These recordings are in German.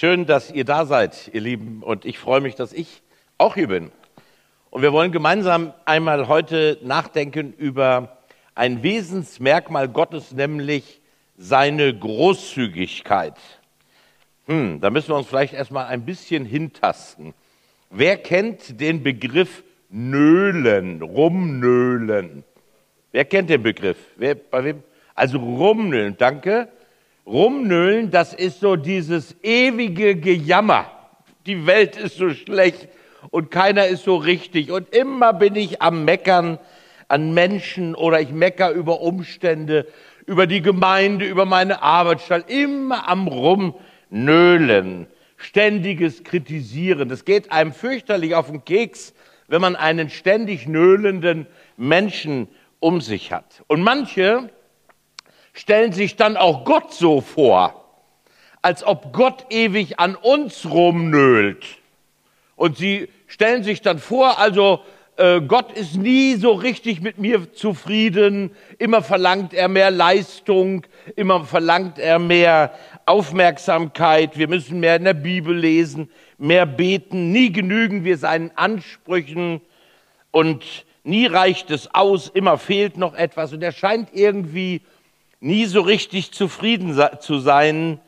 Schön, dass ihr da seid, ihr Lieben. Und ich freue mich, dass ich auch hier bin. Und wir wollen gemeinsam einmal heute nachdenken über ein Wesensmerkmal Gottes, nämlich seine Großzügigkeit. Hm, da müssen wir uns vielleicht erstmal ein bisschen hintasten. Wer kennt den Begriff Nölen, rumnölen? Wer kennt den Begriff? Wer, bei wem? Also rumnölen, danke. Rumnölen, das ist so dieses ewige Gejammer. Die Welt ist so schlecht und keiner ist so richtig. Und immer bin ich am Meckern an Menschen oder ich mecker über Umstände, über die Gemeinde, über meine Arbeitsstelle. Immer am Rumnölen, ständiges Kritisieren. Das geht einem fürchterlich auf den Keks, wenn man einen ständig nöhlenden Menschen um sich hat. Und manche stellen sich dann auch Gott so vor, als ob Gott ewig an uns rumnölt. Und sie stellen sich dann vor, also äh, Gott ist nie so richtig mit mir zufrieden, immer verlangt er mehr Leistung, immer verlangt er mehr Aufmerksamkeit, wir müssen mehr in der Bibel lesen, mehr beten, nie genügen wir seinen Ansprüchen. Und nie reicht es aus, immer fehlt noch etwas. Und er scheint irgendwie nie so richtig zufrieden zu sein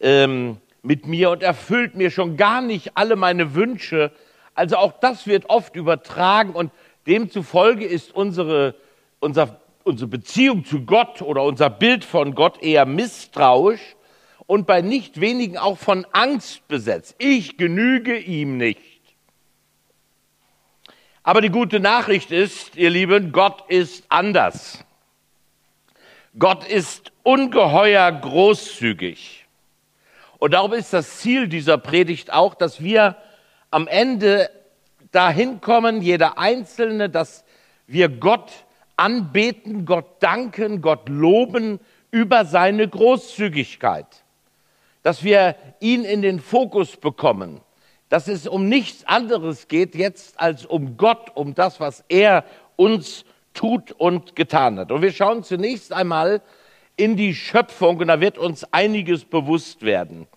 ähm, mit mir und erfüllt mir schon gar nicht alle meine Wünsche. Also auch das wird oft übertragen und demzufolge ist unsere, unser, unsere Beziehung zu Gott oder unser Bild von Gott eher misstrauisch und bei nicht wenigen auch von Angst besetzt. Ich genüge ihm nicht. Aber die gute Nachricht ist, ihr Lieben, Gott ist anders. Gott ist ungeheuer großzügig. Und darum ist das Ziel dieser Predigt auch, dass wir am Ende dahin kommen, jeder Einzelne, dass wir Gott anbeten, Gott danken, Gott loben über seine Großzügigkeit. Dass wir ihn in den Fokus bekommen, dass es um nichts anderes geht jetzt als um Gott, um das, was er uns tut und getan hat. Und wir schauen zunächst einmal in die Schöpfung und da wird uns einiges bewusst werden.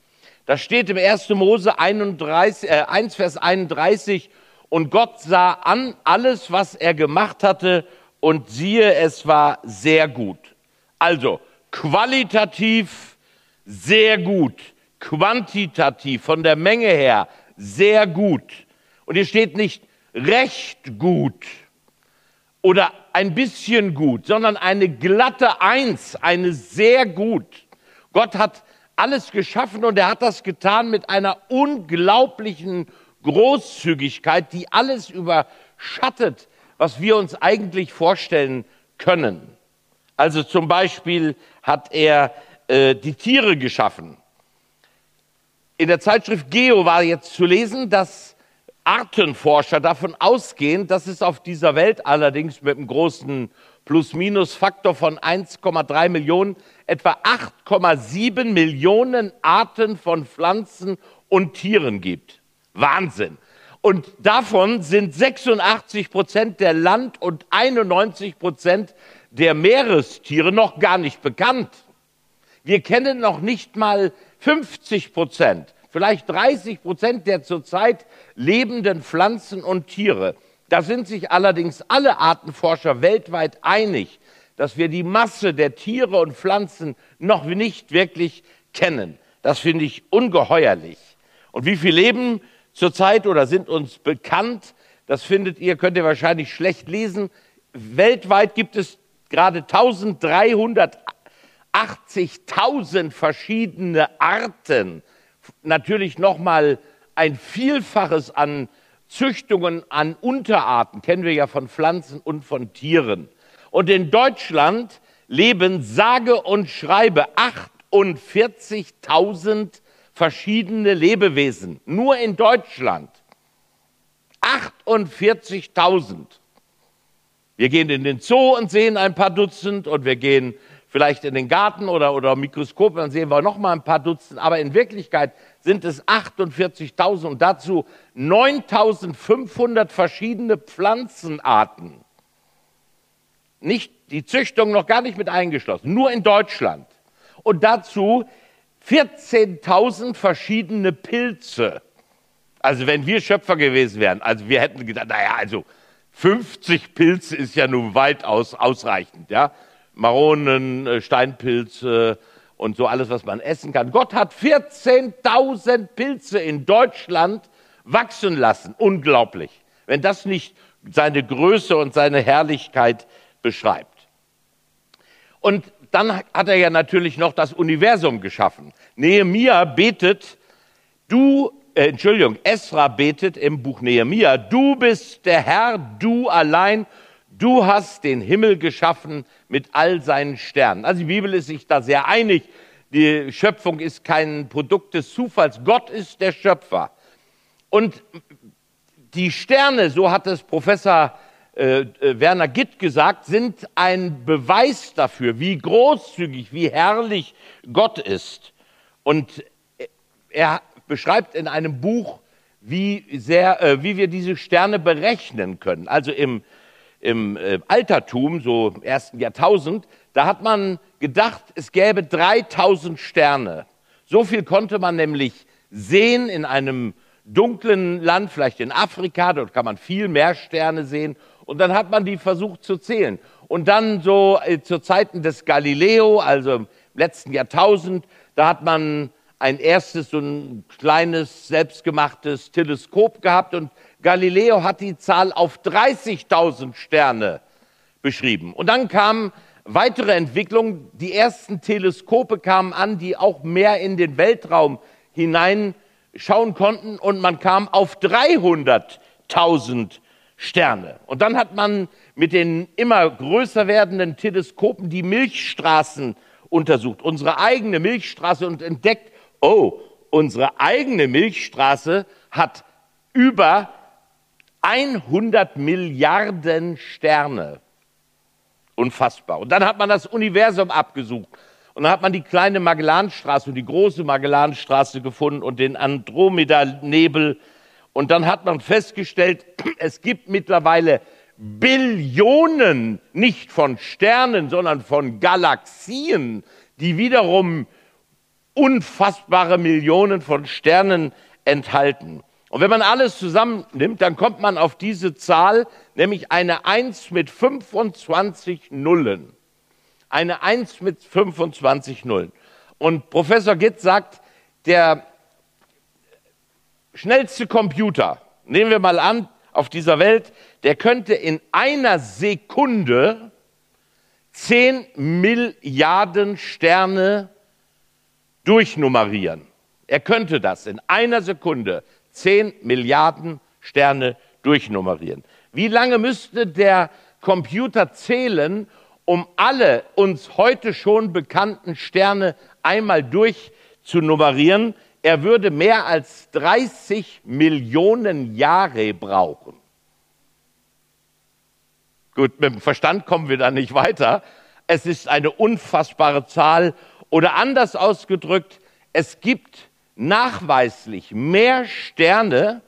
Da steht im 1. Mose 31, äh, 1, Vers 31, und Gott sah an alles, was er gemacht hatte, und siehe, es war sehr gut. Also qualitativ sehr gut, quantitativ von der Menge her sehr gut. Und hier steht nicht recht gut oder ein bisschen gut, sondern eine glatte Eins, eine sehr gut. Gott hat alles geschaffen und er hat das getan mit einer unglaublichen Großzügigkeit, die alles überschattet, was wir uns eigentlich vorstellen können. Also zum Beispiel hat er äh, die Tiere geschaffen. In der Zeitschrift Geo war jetzt zu lesen, dass Artenforscher davon ausgehen, dass es auf dieser Welt allerdings mit einem großen Plus-Minus-Faktor von 1,3 Millionen etwa 8,7 Millionen Arten von Pflanzen und Tieren gibt. Wahnsinn. Und davon sind 86 Prozent der Land- und 91 Prozent der Meerestiere noch gar nicht bekannt. Wir kennen noch nicht mal 50 Prozent vielleicht 30 Prozent der zurzeit lebenden Pflanzen und Tiere. Da sind sich allerdings alle Artenforscher weltweit einig, dass wir die Masse der Tiere und Pflanzen noch nicht wirklich kennen. Das finde ich ungeheuerlich. Und wie viel leben zurzeit oder sind uns bekannt, das findet ihr, könnt ihr wahrscheinlich schlecht lesen. Weltweit gibt es gerade 1380.000 verschiedene Arten natürlich noch mal ein Vielfaches an Züchtungen an Unterarten kennen wir ja von Pflanzen und von Tieren. Und in Deutschland leben sage und schreibe 48.000 verschiedene Lebewesen. Nur in Deutschland. 48.000. Wir gehen in den Zoo und sehen ein paar Dutzend und wir gehen vielleicht in den Garten oder, oder Mikroskop, dann sehen wir noch mal ein paar Dutzend. Aber in Wirklichkeit sind es 48.000 und dazu 9.500 verschiedene Pflanzenarten. Nicht die Züchtung noch gar nicht mit eingeschlossen, nur in Deutschland. Und dazu 14.000 verschiedene Pilze. Also wenn wir Schöpfer gewesen wären, also wir hätten gedacht, naja, also 50 Pilze ist ja nun weitaus ausreichend, ja. Maronen, äh, Steinpilze und so alles, was man essen kann. Gott hat 14.000 Pilze in Deutschland wachsen lassen. Unglaublich. Wenn das nicht seine Größe und seine Herrlichkeit beschreibt. Und dann hat er ja natürlich noch das Universum geschaffen. Nehemia betet, du, äh, Entschuldigung, Esra betet im Buch Nehemia, du bist der Herr, du allein, du hast den Himmel geschaffen mit all seinen Sternen. Also die Bibel ist sich da sehr einig. Die Schöpfung ist kein Produkt des Zufalls. Gott ist der Schöpfer. Und die Sterne, so hat es Professor äh, äh, Werner Gitt gesagt, sind ein Beweis dafür, wie großzügig, wie herrlich Gott ist. Und er beschreibt in einem Buch, wie, sehr, äh, wie wir diese Sterne berechnen können. Also im, im äh, Altertum, so im ersten Jahrtausend, da hat man gedacht, es gäbe 3000 Sterne. So viel konnte man nämlich sehen in einem dunklen Land, vielleicht in Afrika, dort kann man viel mehr Sterne sehen. Und dann hat man die versucht zu zählen. Und dann so äh, zu Zeiten des Galileo, also im letzten Jahrtausend, da hat man ein erstes, so ein kleines, selbstgemachtes Teleskop gehabt und Galileo hat die Zahl auf 30.000 Sterne beschrieben. Und dann kamen weitere Entwicklungen. Die ersten Teleskope kamen an, die auch mehr in den Weltraum hinein schauen konnten und man kam auf 300.000 Sterne. Und dann hat man mit den immer größer werdenden Teleskopen die Milchstraßen untersucht, unsere eigene Milchstraße und entdeckt, oh, unsere eigene Milchstraße hat über 100 Milliarden Sterne. Unfassbar. Und dann hat man das Universum abgesucht und dann hat man die kleine Magellanstraße und die große Magellanstraße gefunden und den Andromeda-Nebel. Und dann hat man festgestellt, es gibt mittlerweile Billionen, nicht von Sternen, sondern von Galaxien, die wiederum unfassbare Millionen von Sternen enthalten. Und wenn man alles zusammennimmt, dann kommt man auf diese Zahl, nämlich eine 1 mit 25 Nullen eine 1 mit 25 Nullen. Und Professor Gitt sagt, der schnellste Computer, nehmen wir mal an, auf dieser Welt, der könnte in einer Sekunde 10 Milliarden Sterne durchnummerieren. Er könnte das in einer Sekunde 10 Milliarden Sterne durchnummerieren. Wie lange müsste der Computer zählen, um alle uns heute schon bekannten Sterne einmal durchzunummerieren, er würde mehr als 30 Millionen Jahre brauchen. Gut, mit dem Verstand kommen wir da nicht weiter. Es ist eine unfassbare Zahl. Oder anders ausgedrückt, es gibt nachweislich mehr Sterne,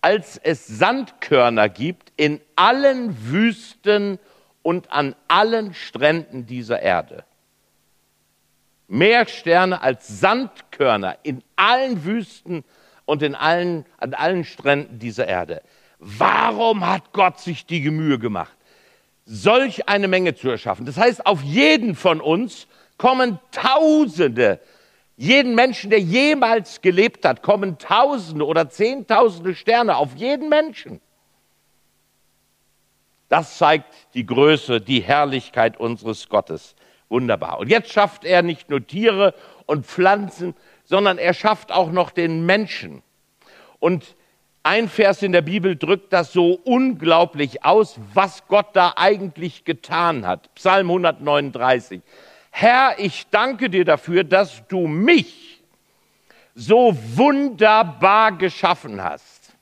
als es Sandkörner gibt in allen Wüsten und an allen Stränden dieser Erde. Mehr Sterne als Sandkörner in allen Wüsten und in allen, an allen Stränden dieser Erde. Warum hat Gott sich die Mühe gemacht, solch eine Menge zu erschaffen? Das heißt, auf jeden von uns kommen Tausende, jeden Menschen, der jemals gelebt hat, kommen Tausende oder Zehntausende Sterne auf jeden Menschen. Das zeigt die Größe, die Herrlichkeit unseres Gottes. Wunderbar. Und jetzt schafft er nicht nur Tiere und Pflanzen, sondern er schafft auch noch den Menschen. Und ein Vers in der Bibel drückt das so unglaublich aus, was Gott da eigentlich getan hat. Psalm 139. Herr, ich danke dir dafür, dass du mich so wunderbar geschaffen hast.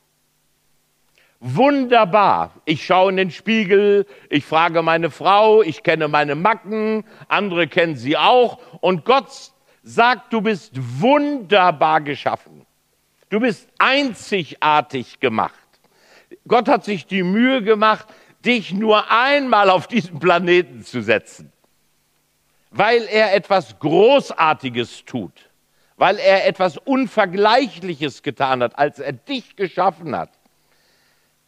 Wunderbar. Ich schaue in den Spiegel, ich frage meine Frau, ich kenne meine Macken, andere kennen sie auch. Und Gott sagt, du bist wunderbar geschaffen. Du bist einzigartig gemacht. Gott hat sich die Mühe gemacht, dich nur einmal auf diesen Planeten zu setzen, weil er etwas Großartiges tut, weil er etwas Unvergleichliches getan hat, als er dich geschaffen hat.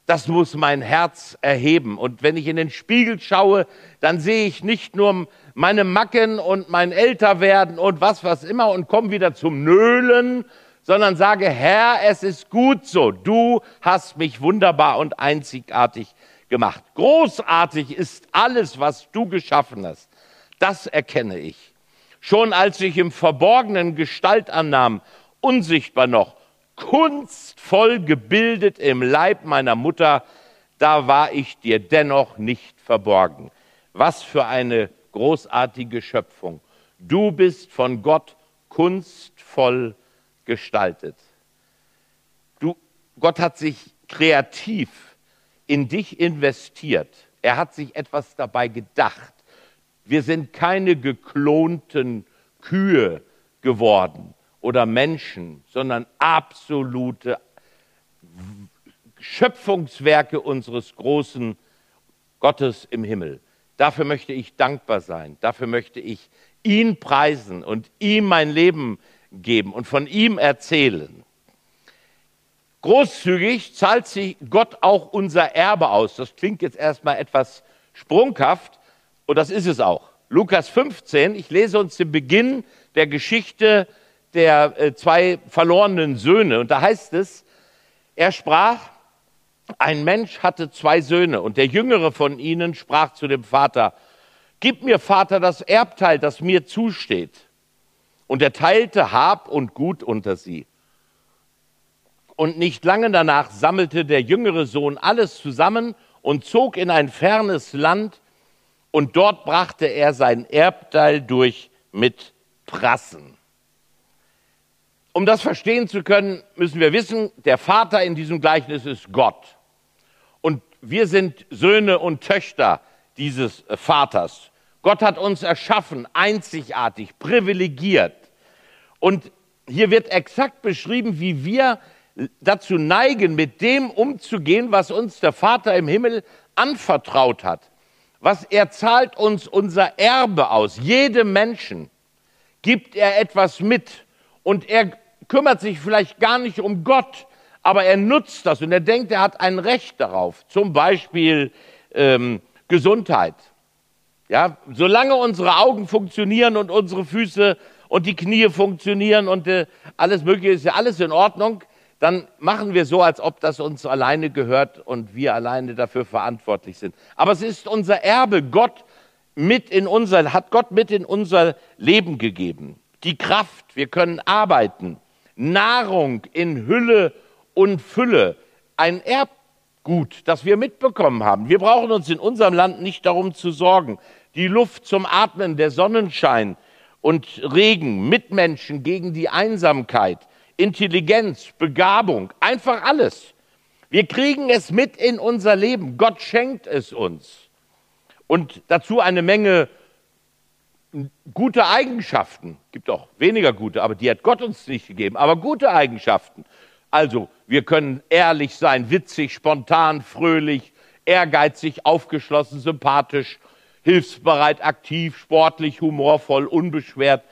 Das muss mein Herz erheben. Und wenn ich in den Spiegel schaue, dann sehe ich nicht nur meine Macken und mein Älterwerden und was, was immer und komme wieder zum Nölen, sondern sage, Herr, es ist gut so. Du hast mich wunderbar und einzigartig gemacht. Großartig ist alles, was du geschaffen hast. Das erkenne ich. Schon als ich im Verborgenen Gestalt annahm, unsichtbar noch, kunstvoll gebildet im Leib meiner Mutter, da war ich dir dennoch nicht verborgen. Was für eine großartige Schöpfung. Du bist von Gott kunstvoll gestaltet. Du, Gott hat sich kreativ in dich investiert. Er hat sich etwas dabei gedacht. Wir sind keine geklonten Kühe geworden oder Menschen, sondern absolute Schöpfungswerke unseres großen Gottes im Himmel. Dafür möchte ich dankbar sein. Dafür möchte ich ihn preisen und ihm mein Leben geben und von ihm erzählen. Großzügig zahlt sich Gott auch unser Erbe aus. Das klingt jetzt erstmal etwas sprunghaft, und das ist es auch. Lukas 15, ich lese uns den Beginn der Geschichte der äh, zwei verlorenen Söhne. Und da heißt es, er sprach, ein Mensch hatte zwei Söhne und der jüngere von ihnen sprach zu dem Vater, Gib mir, Vater, das Erbteil, das mir zusteht. Und er teilte Hab und Gut unter sie. Und nicht lange danach sammelte der jüngere Sohn alles zusammen und zog in ein fernes Land, und dort brachte er sein Erbteil durch mit Prassen. Um das verstehen zu können, müssen wir wissen, der Vater in diesem Gleichnis ist Gott. Und wir sind Söhne und Töchter dieses Vaters. Gott hat uns erschaffen, einzigartig, privilegiert. Und hier wird exakt beschrieben, wie wir dazu neigen, mit dem umzugehen, was uns der Vater im Himmel anvertraut hat was er zahlt uns unser Erbe aus. Jedem Menschen gibt er etwas mit und er kümmert sich vielleicht gar nicht um Gott, aber er nutzt das und er denkt, er hat ein Recht darauf. Zum Beispiel ähm, Gesundheit. Ja, solange unsere Augen funktionieren und unsere Füße und die Knie funktionieren und äh, alles Mögliche ist ja alles in Ordnung, dann machen wir so, als ob das uns alleine gehört und wir alleine dafür verantwortlich sind. Aber es ist unser Erbe. Gott mit in unser, hat Gott mit in unser Leben gegeben. Die Kraft, wir können arbeiten. Nahrung in Hülle und Fülle. Ein Erbgut, das wir mitbekommen haben. Wir brauchen uns in unserem Land nicht darum zu sorgen. Die Luft zum Atmen, der Sonnenschein und Regen, Mitmenschen gegen die Einsamkeit Intelligenz, Begabung, einfach alles. Wir kriegen es mit in unser Leben. Gott schenkt es uns. Und dazu eine Menge gute Eigenschaften. Gibt auch weniger gute, aber die hat Gott uns nicht gegeben. Aber gute Eigenschaften. Also, wir können ehrlich sein, witzig, spontan, fröhlich, ehrgeizig, aufgeschlossen, sympathisch, hilfsbereit, aktiv, sportlich, humorvoll, unbeschwert,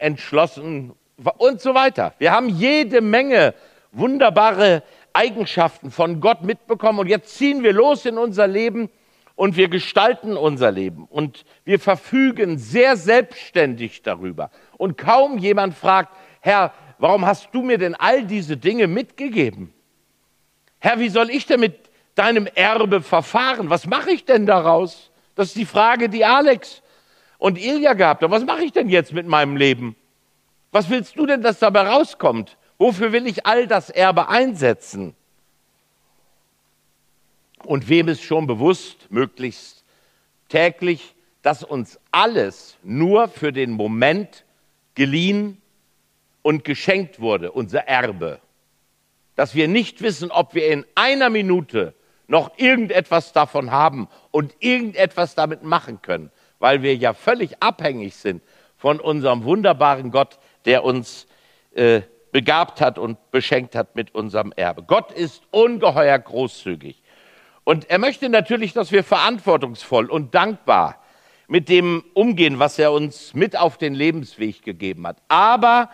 entschlossen, und so weiter. Wir haben jede Menge wunderbare Eigenschaften von Gott mitbekommen und jetzt ziehen wir los in unser Leben und wir gestalten unser Leben und wir verfügen sehr selbstständig darüber. Und kaum jemand fragt, Herr, warum hast du mir denn all diese Dinge mitgegeben? Herr, wie soll ich denn mit deinem Erbe verfahren? Was mache ich denn daraus? Das ist die Frage, die Alex und Ilja gehabt haben. Was mache ich denn jetzt mit meinem Leben? Was willst du denn, dass dabei rauskommt? Wofür will ich all das Erbe einsetzen? Und wem ist schon bewusst, möglichst täglich, dass uns alles nur für den Moment geliehen und geschenkt wurde, unser Erbe. Dass wir nicht wissen, ob wir in einer Minute noch irgendetwas davon haben und irgendetwas damit machen können, weil wir ja völlig abhängig sind von unserem wunderbaren Gott, der uns äh, begabt hat und beschenkt hat mit unserem Erbe. Gott ist ungeheuer großzügig. Und er möchte natürlich, dass wir verantwortungsvoll und dankbar mit dem umgehen, was er uns mit auf den Lebensweg gegeben hat. Aber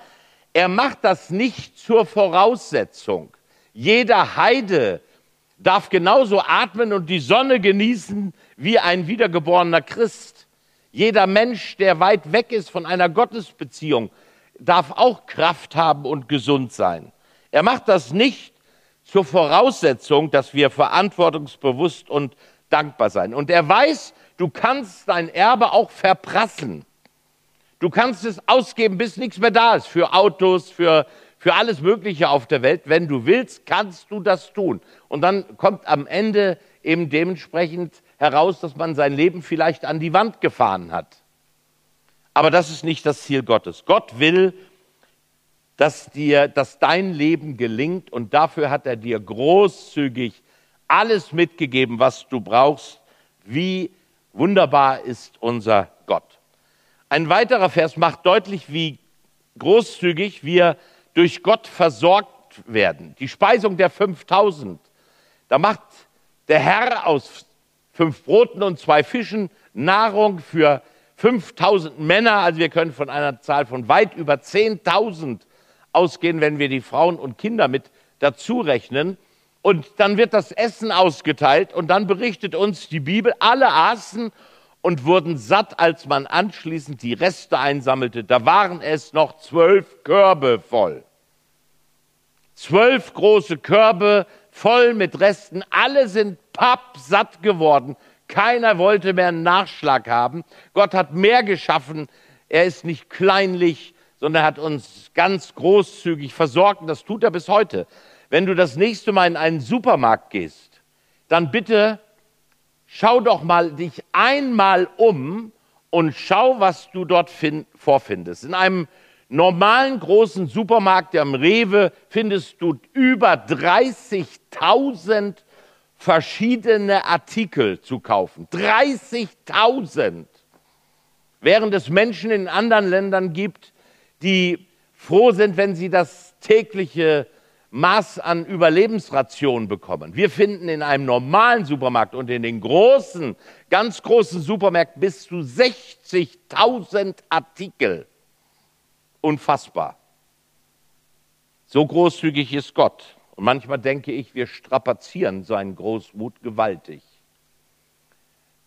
Er macht das nicht zur Voraussetzung. Jeder Heide darf genauso atmen und die Sonne genießen wie ein wiedergeborener Christ. Jeder Mensch, der weit weg ist von einer Gottesbeziehung, darf auch Kraft haben und gesund sein. Er macht das nicht zur Voraussetzung, dass wir verantwortungsbewusst und dankbar sein. Und er weiß, du kannst dein Erbe auch verprassen. Du kannst es ausgeben, bis nichts mehr da ist, für Autos, für, für alles Mögliche auf der Welt. Wenn du willst, kannst du das tun. Und dann kommt am Ende eben dementsprechend heraus, dass man sein Leben vielleicht an die Wand gefahren hat. Aber das ist nicht das Ziel Gottes. Gott will, dass dir, dass dein Leben gelingt und dafür hat er dir großzügig alles mitgegeben, was du brauchst. Wie wunderbar ist unser Gott. Ein weiterer Vers macht deutlich, wie großzügig wir durch Gott versorgt werden. Die Speisung der 5000. Da macht der Herr aus fünf Broten und zwei Fischen Nahrung für 5000 Männer. Also wir können von einer Zahl von weit über 10.000 ausgehen, wenn wir die Frauen und Kinder mit dazu rechnen. Und dann wird das Essen ausgeteilt und dann berichtet uns die Bibel, alle aßen und wurden satt, als man anschließend die Reste einsammelte. Da waren es noch zwölf Körbe voll. Zwölf große Körbe voll mit Resten. Alle sind pappsatt geworden. Keiner wollte mehr einen Nachschlag haben. Gott hat mehr geschaffen. Er ist nicht kleinlich, sondern er hat uns ganz großzügig versorgt. Und das tut er bis heute wenn du das nächste Mal in einen Supermarkt gehst, dann bitte schau doch mal dich einmal um und schau, was du dort vorfindest. In einem normalen großen Supermarkt, am Rewe, findest du über 30.000 verschiedene Artikel zu kaufen. 30.000. Während es Menschen in anderen Ländern gibt, die froh sind, wenn sie das tägliche Maß an Überlebensrationen bekommen. Wir finden in einem normalen Supermarkt und in den großen, ganz großen Supermärkten bis zu 60.000 Artikel. Unfassbar. So großzügig ist Gott. Und manchmal denke ich, wir strapazieren seinen Großmut gewaltig.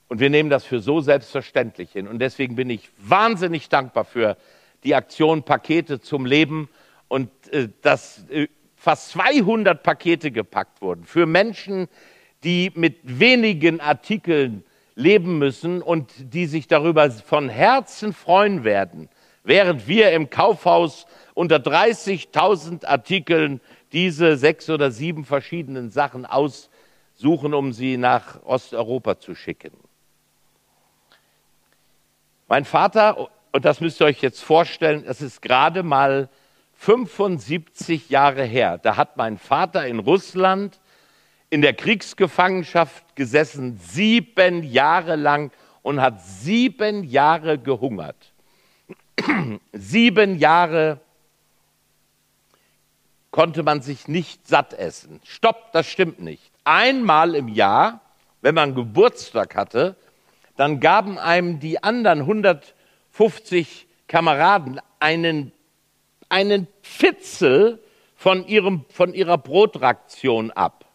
Und wir nehmen das für so selbstverständlich hin. Und deswegen bin ich wahnsinnig dankbar für die Aktion Pakete zum Leben und äh, das äh, fast 200 Pakete gepackt wurden für Menschen, die mit wenigen Artikeln leben müssen und die sich darüber von Herzen freuen werden, während wir im Kaufhaus unter 30.000 Artikeln diese sechs oder sieben verschiedenen Sachen aussuchen, um sie nach Osteuropa zu schicken. Mein Vater, und das müsst ihr euch jetzt vorstellen, das ist gerade mal 75 Jahre her. Da hat mein Vater in Russland in der Kriegsgefangenschaft gesessen, sieben Jahre lang und hat sieben Jahre gehungert. sieben Jahre konnte man sich nicht satt essen. Stopp, das stimmt nicht. Einmal im Jahr, wenn man Geburtstag hatte, dann gaben einem die anderen 150 Kameraden einen einen Fitzel von, ihrem, von ihrer Brotraktion ab,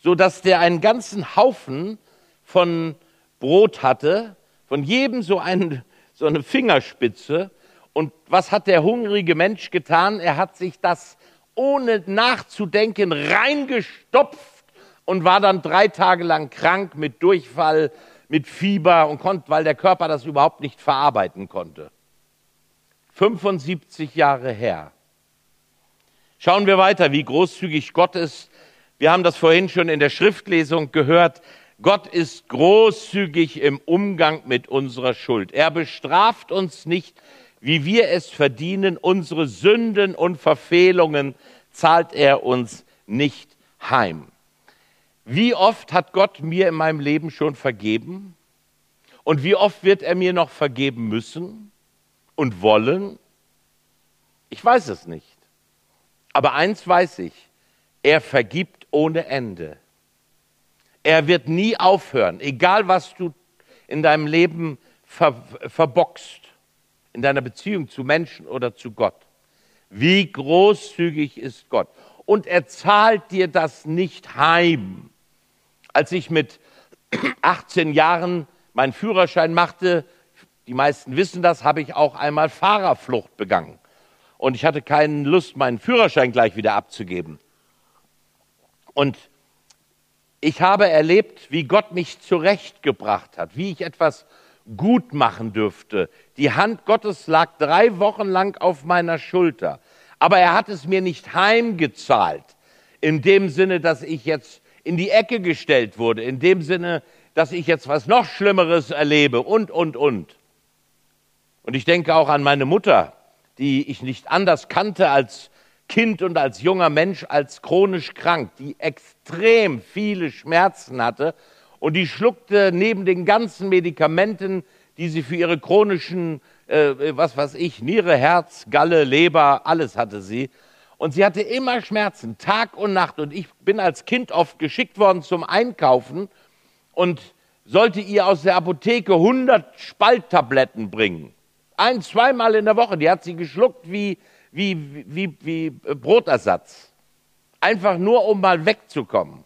sodass der einen ganzen Haufen von Brot hatte, von jedem so, einen, so eine Fingerspitze. Und was hat der hungrige Mensch getan? Er hat sich das ohne nachzudenken reingestopft und war dann drei Tage lang krank mit Durchfall, mit Fieber und konnte, weil der Körper das überhaupt nicht verarbeiten konnte. 75 Jahre her. Schauen wir weiter, wie großzügig Gott ist. Wir haben das vorhin schon in der Schriftlesung gehört. Gott ist großzügig im Umgang mit unserer Schuld. Er bestraft uns nicht, wie wir es verdienen. Unsere Sünden und Verfehlungen zahlt er uns nicht heim. Wie oft hat Gott mir in meinem Leben schon vergeben? Und wie oft wird er mir noch vergeben müssen? und wollen? Ich weiß es nicht. Aber eins weiß ich, er vergibt ohne Ende. Er wird nie aufhören, egal was du in deinem Leben ver verbockst, in deiner Beziehung zu Menschen oder zu Gott. Wie großzügig ist Gott. Und er zahlt dir das nicht heim. Als ich mit 18 Jahren meinen Führerschein machte, die meisten wissen das, habe ich auch einmal Fahrerflucht begangen. Und ich hatte keine Lust, meinen Führerschein gleich wieder abzugeben. Und ich habe erlebt, wie Gott mich zurechtgebracht hat, wie ich etwas gut machen dürfte. Die Hand Gottes lag drei Wochen lang auf meiner Schulter. Aber er hat es mir nicht heimgezahlt, in dem Sinne, dass ich jetzt in die Ecke gestellt wurde, in dem Sinne, dass ich jetzt was noch Schlimmeres erlebe und, und, und. Und ich denke auch an meine Mutter, die ich nicht anders kannte als Kind und als junger Mensch, als chronisch krank, die extrem viele Schmerzen hatte und die schluckte neben den ganzen Medikamenten, die sie für ihre chronischen, äh, was weiß ich, Niere, Herz, Galle, Leber, alles hatte sie. Und sie hatte immer Schmerzen, Tag und Nacht. Und ich bin als Kind oft geschickt worden zum Einkaufen und sollte ihr aus der Apotheke 100 Spalttabletten bringen. Ein, zweimal in der Woche. Die hat sie geschluckt wie, wie, wie, wie Brotersatz. Einfach nur, um mal wegzukommen.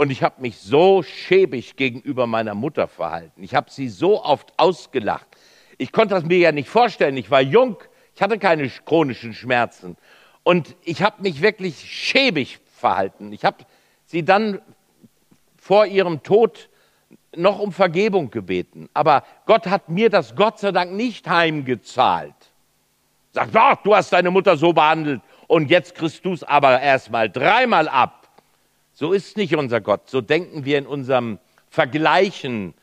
Und ich habe mich so schäbig gegenüber meiner Mutter verhalten. Ich habe sie so oft ausgelacht. Ich konnte das mir ja nicht vorstellen. Ich war jung, ich hatte keine chronischen Schmerzen. Und ich habe mich wirklich schäbig verhalten. Ich habe sie dann vor ihrem Tod noch um Vergebung gebeten. Aber Gott hat mir das Gott sei Dank nicht heimgezahlt. Sagt, oh, du hast deine Mutter so behandelt und jetzt kriegst du es aber erstmal dreimal ab. So ist nicht unser Gott. So denken wir in unserem Vergleichen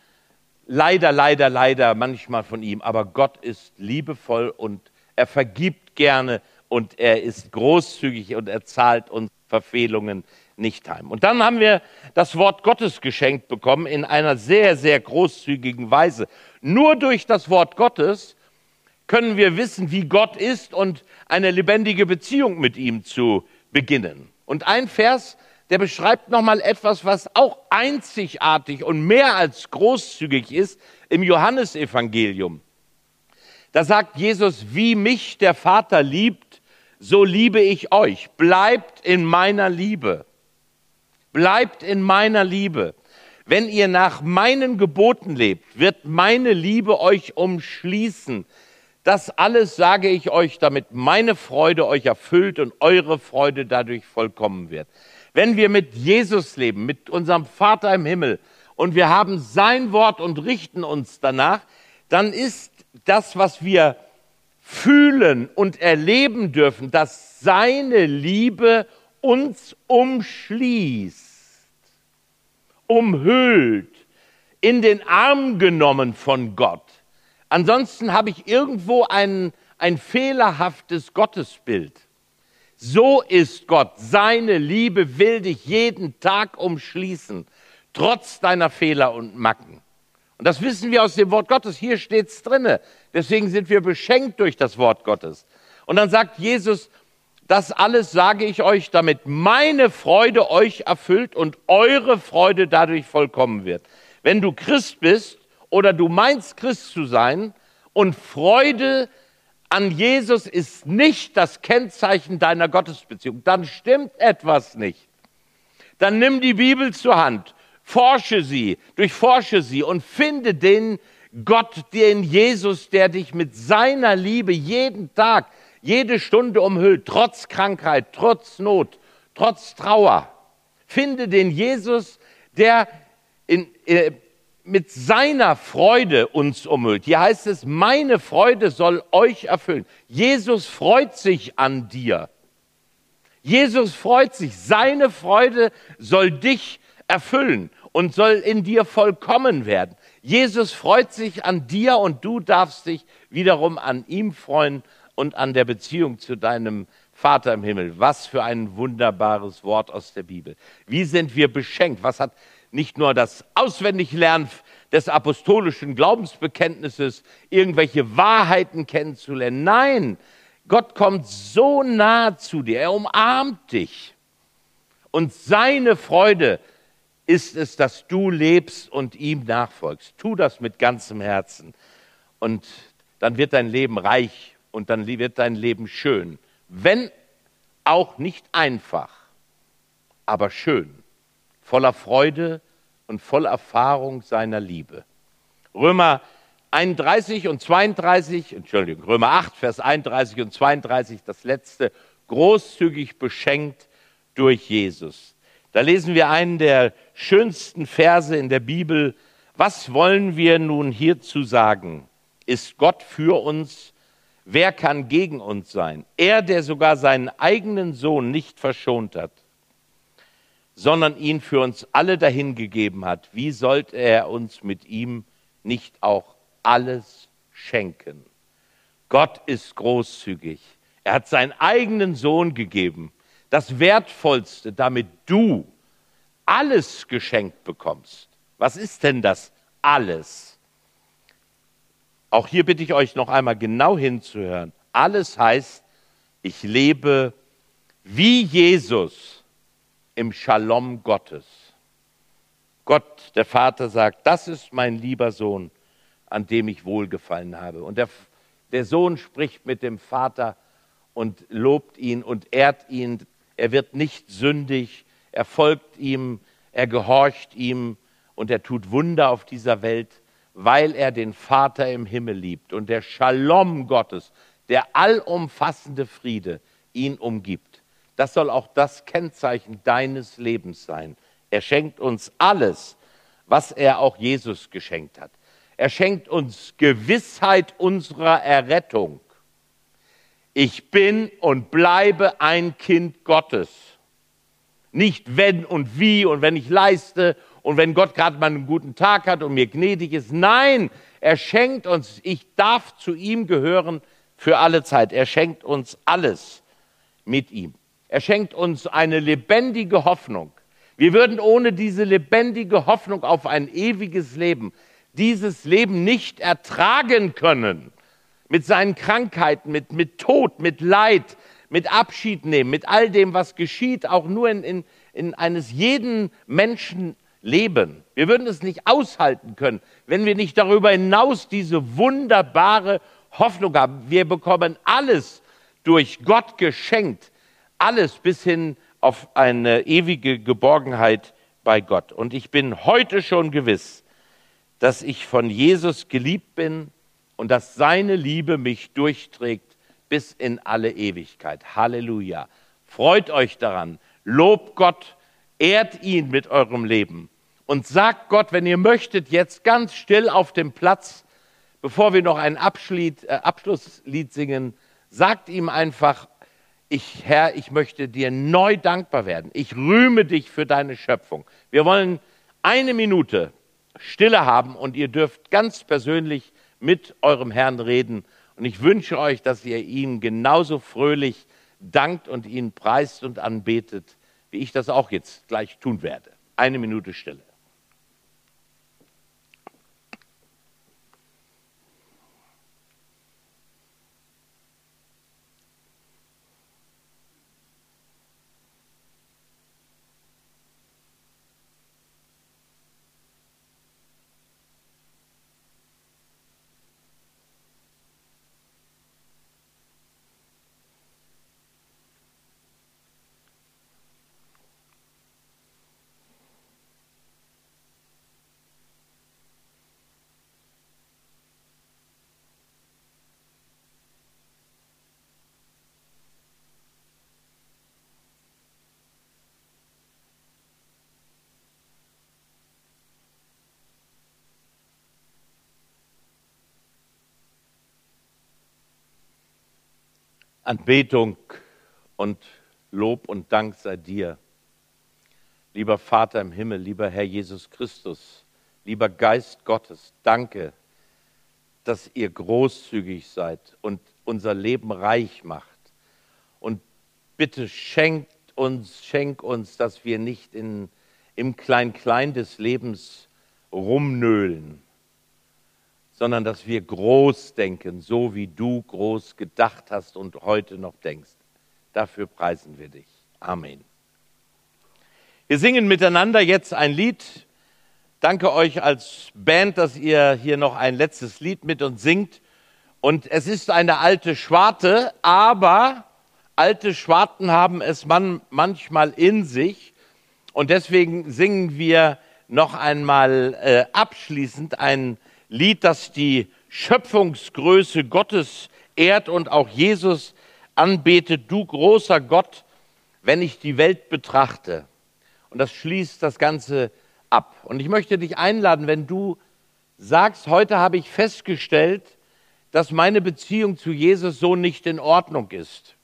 leider, leider, leider manchmal von ihm. Aber Gott ist liebevoll und er vergibt gerne und er ist großzügig und er zahlt uns Verfehlungen nicht heim. Und dann haben wir das Wort Gottes geschenkt bekommen in einer sehr, sehr großzügigen Weise. Nur durch das Wort Gottes können wir wissen, wie Gott ist und eine lebendige Beziehung mit ihm zu beginnen. Und ein Vers der beschreibt nochmal etwas, was auch einzigartig und mehr als großzügig ist im Johannesevangelium. Da sagt Jesus, wie mich der Vater liebt, so liebe ich euch. Bleibt in meiner Liebe. Bleibt in meiner Liebe. Wenn ihr nach meinen Geboten lebt, wird meine Liebe euch umschließen. Das alles sage ich euch, damit meine Freude euch erfüllt und eure Freude dadurch vollkommen wird. Wenn wir mit Jesus leben, mit unserem Vater im Himmel und wir haben sein Wort und richten uns danach, dann ist das, was wir fühlen und erleben dürfen, dass seine Liebe uns umschließt, umhüllt, in den Arm genommen von Gott. Ansonsten habe ich irgendwo ein, ein fehlerhaftes Gottesbild. So ist Gott. Seine Liebe will dich jeden Tag umschließen, trotz deiner Fehler und Macken. Und das wissen wir aus dem Wort Gottes. Hier steht es drinne. Deswegen sind wir beschenkt durch das Wort Gottes. Und dann sagt Jesus, das alles sage ich euch, damit meine Freude euch erfüllt und eure Freude dadurch vollkommen wird. Wenn du Christ bist oder du meinst Christ zu sein und Freude an Jesus ist nicht das Kennzeichen deiner Gottesbeziehung, dann stimmt etwas nicht. Dann nimm die Bibel zur Hand, forsche sie, durchforsche sie und finde den Gott, den Jesus, der dich mit seiner Liebe jeden Tag, jede Stunde umhüllt, trotz Krankheit, trotz Not, trotz Trauer. Finde den Jesus, der in, äh, mit seiner Freude uns umhüllt. Hier heißt es, meine Freude soll euch erfüllen. Jesus freut sich an dir. Jesus freut sich. Seine Freude soll dich erfüllen und soll in dir vollkommen werden. Jesus freut sich an dir und du darfst dich wiederum an ihm freuen und an der Beziehung zu deinem Vater im Himmel. Was für ein wunderbares Wort aus der Bibel. Wie sind wir beschenkt? Was hat nicht nur das Auswendiglernen des apostolischen Glaubensbekenntnisses, irgendwelche Wahrheiten kennenzulernen. Nein, Gott kommt so nah zu dir, er umarmt dich. Und seine Freude ist es, dass du lebst und ihm nachfolgst. Tu das mit ganzem Herzen. Und dann wird dein Leben reich und dann wird dein Leben schön. Wenn auch nicht einfach, aber schön, voller Freude und voller Erfahrung seiner Liebe. Römer 31 und 32, Entschuldigung, Römer 8, Vers 31 und 32, das letzte, großzügig beschenkt durch Jesus. Da lesen wir einen der schönsten Verse in der Bibel. Was wollen wir nun hierzu sagen? Ist Gott für uns? Wer kann gegen uns sein? Er, der sogar seinen eigenen Sohn nicht verschont hat, sondern ihn für uns alle dahingegeben hat, wie sollte er uns mit ihm nicht auch alles schenken? Gott ist großzügig. Er hat seinen eigenen Sohn gegeben das Wertvollste, damit du alles geschenkt bekommst. Was ist denn das alles? Auch hier bitte ich euch noch einmal genau hinzuhören. Alles heißt, ich lebe wie Jesus im Shalom Gottes. Gott, der Vater, sagt, das ist mein lieber Sohn, an dem ich wohlgefallen habe. Und der, der Sohn spricht mit dem Vater und lobt ihn und ehrt ihn er wird nicht sündig, er folgt ihm, er gehorcht ihm und er tut Wunder auf dieser Welt, weil er den Vater im Himmel liebt und der Shalom Gottes, der allumfassende Friede ihn umgibt. Das soll auch das Kennzeichen deines Lebens sein. Er schenkt uns alles, was er auch Jesus geschenkt hat. Er schenkt uns Gewissheit unserer Errettung ich bin und bleibe ein Kind Gottes. Nicht wenn und wie und wenn ich leiste und wenn Gott gerade mal einen guten Tag hat und mir gnädig ist. Nein, er schenkt uns, ich darf zu ihm gehören für alle Zeit. Er schenkt uns alles mit ihm. Er schenkt uns eine lebendige Hoffnung. Wir würden ohne diese lebendige Hoffnung auf ein ewiges Leben dieses Leben nicht ertragen können mit seinen Krankheiten, mit, mit Tod, mit Leid, mit Abschied nehmen, mit all dem, was geschieht, auch nur in, in, in eines jeden Menschen Leben. Wir würden es nicht aushalten können, wenn wir nicht darüber hinaus diese wunderbare Hoffnung haben. Wir bekommen alles durch Gott geschenkt, alles bis hin auf eine ewige Geborgenheit bei Gott. Und ich bin heute schon gewiss, dass ich von Jesus geliebt bin, und dass seine Liebe mich durchträgt bis in alle Ewigkeit. Halleluja. Freut euch daran, lobt Gott, ehrt ihn mit eurem Leben und sagt Gott, wenn ihr möchtet, jetzt ganz still auf dem Platz, bevor wir noch ein äh, Abschlusslied singen, sagt ihm einfach, ich, Herr, ich möchte dir neu dankbar werden. Ich rühme dich für deine Schöpfung. Wir wollen eine Minute Stille haben und ihr dürft ganz persönlich mit eurem Herrn reden. Und ich wünsche euch, dass ihr ihn genauso fröhlich dankt und ihn preist und anbetet, wie ich das auch jetzt gleich tun werde. Eine Minute Stille. Anbetung und Lob und Dank sei dir. Lieber Vater im Himmel, lieber Herr Jesus Christus, lieber Geist Gottes, danke, dass ihr großzügig seid und unser Leben reich macht. Und bitte schenkt uns, schenk uns, dass wir nicht in, im Klein-Klein des Lebens rumnöhlen, sondern dass wir groß denken, so wie du groß gedacht hast und heute noch denkst. Dafür preisen wir dich. Amen. Wir singen miteinander jetzt ein Lied. Danke euch als Band, dass ihr hier noch ein letztes Lied mit uns singt. Und es ist eine alte Schwarte, aber alte Schwarten haben es man manchmal in sich. Und deswegen singen wir noch einmal äh, abschließend ein Lied, das die Schöpfungsgröße Gottes ehrt und auch Jesus anbetet. Du großer Gott, wenn ich die Welt betrachte. Und das schließt das Ganze ab. Und ich möchte dich einladen, wenn du sagst, heute habe ich festgestellt, dass meine Beziehung zu Jesus so nicht in Ordnung ist,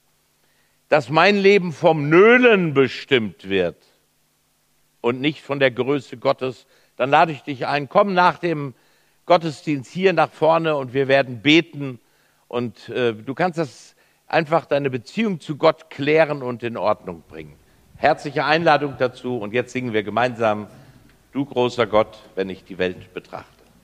dass mein Leben vom Nölen bestimmt wird und nicht von der Größe Gottes, dann lade ich dich ein, komm nach dem Gottesdienst hier nach vorne und wir werden beten und äh, du kannst das einfach deine Beziehung zu Gott klären und in Ordnung bringen. Herzliche Einladung dazu und jetzt singen wir gemeinsam, du großer Gott, wenn ich die Welt betrachte.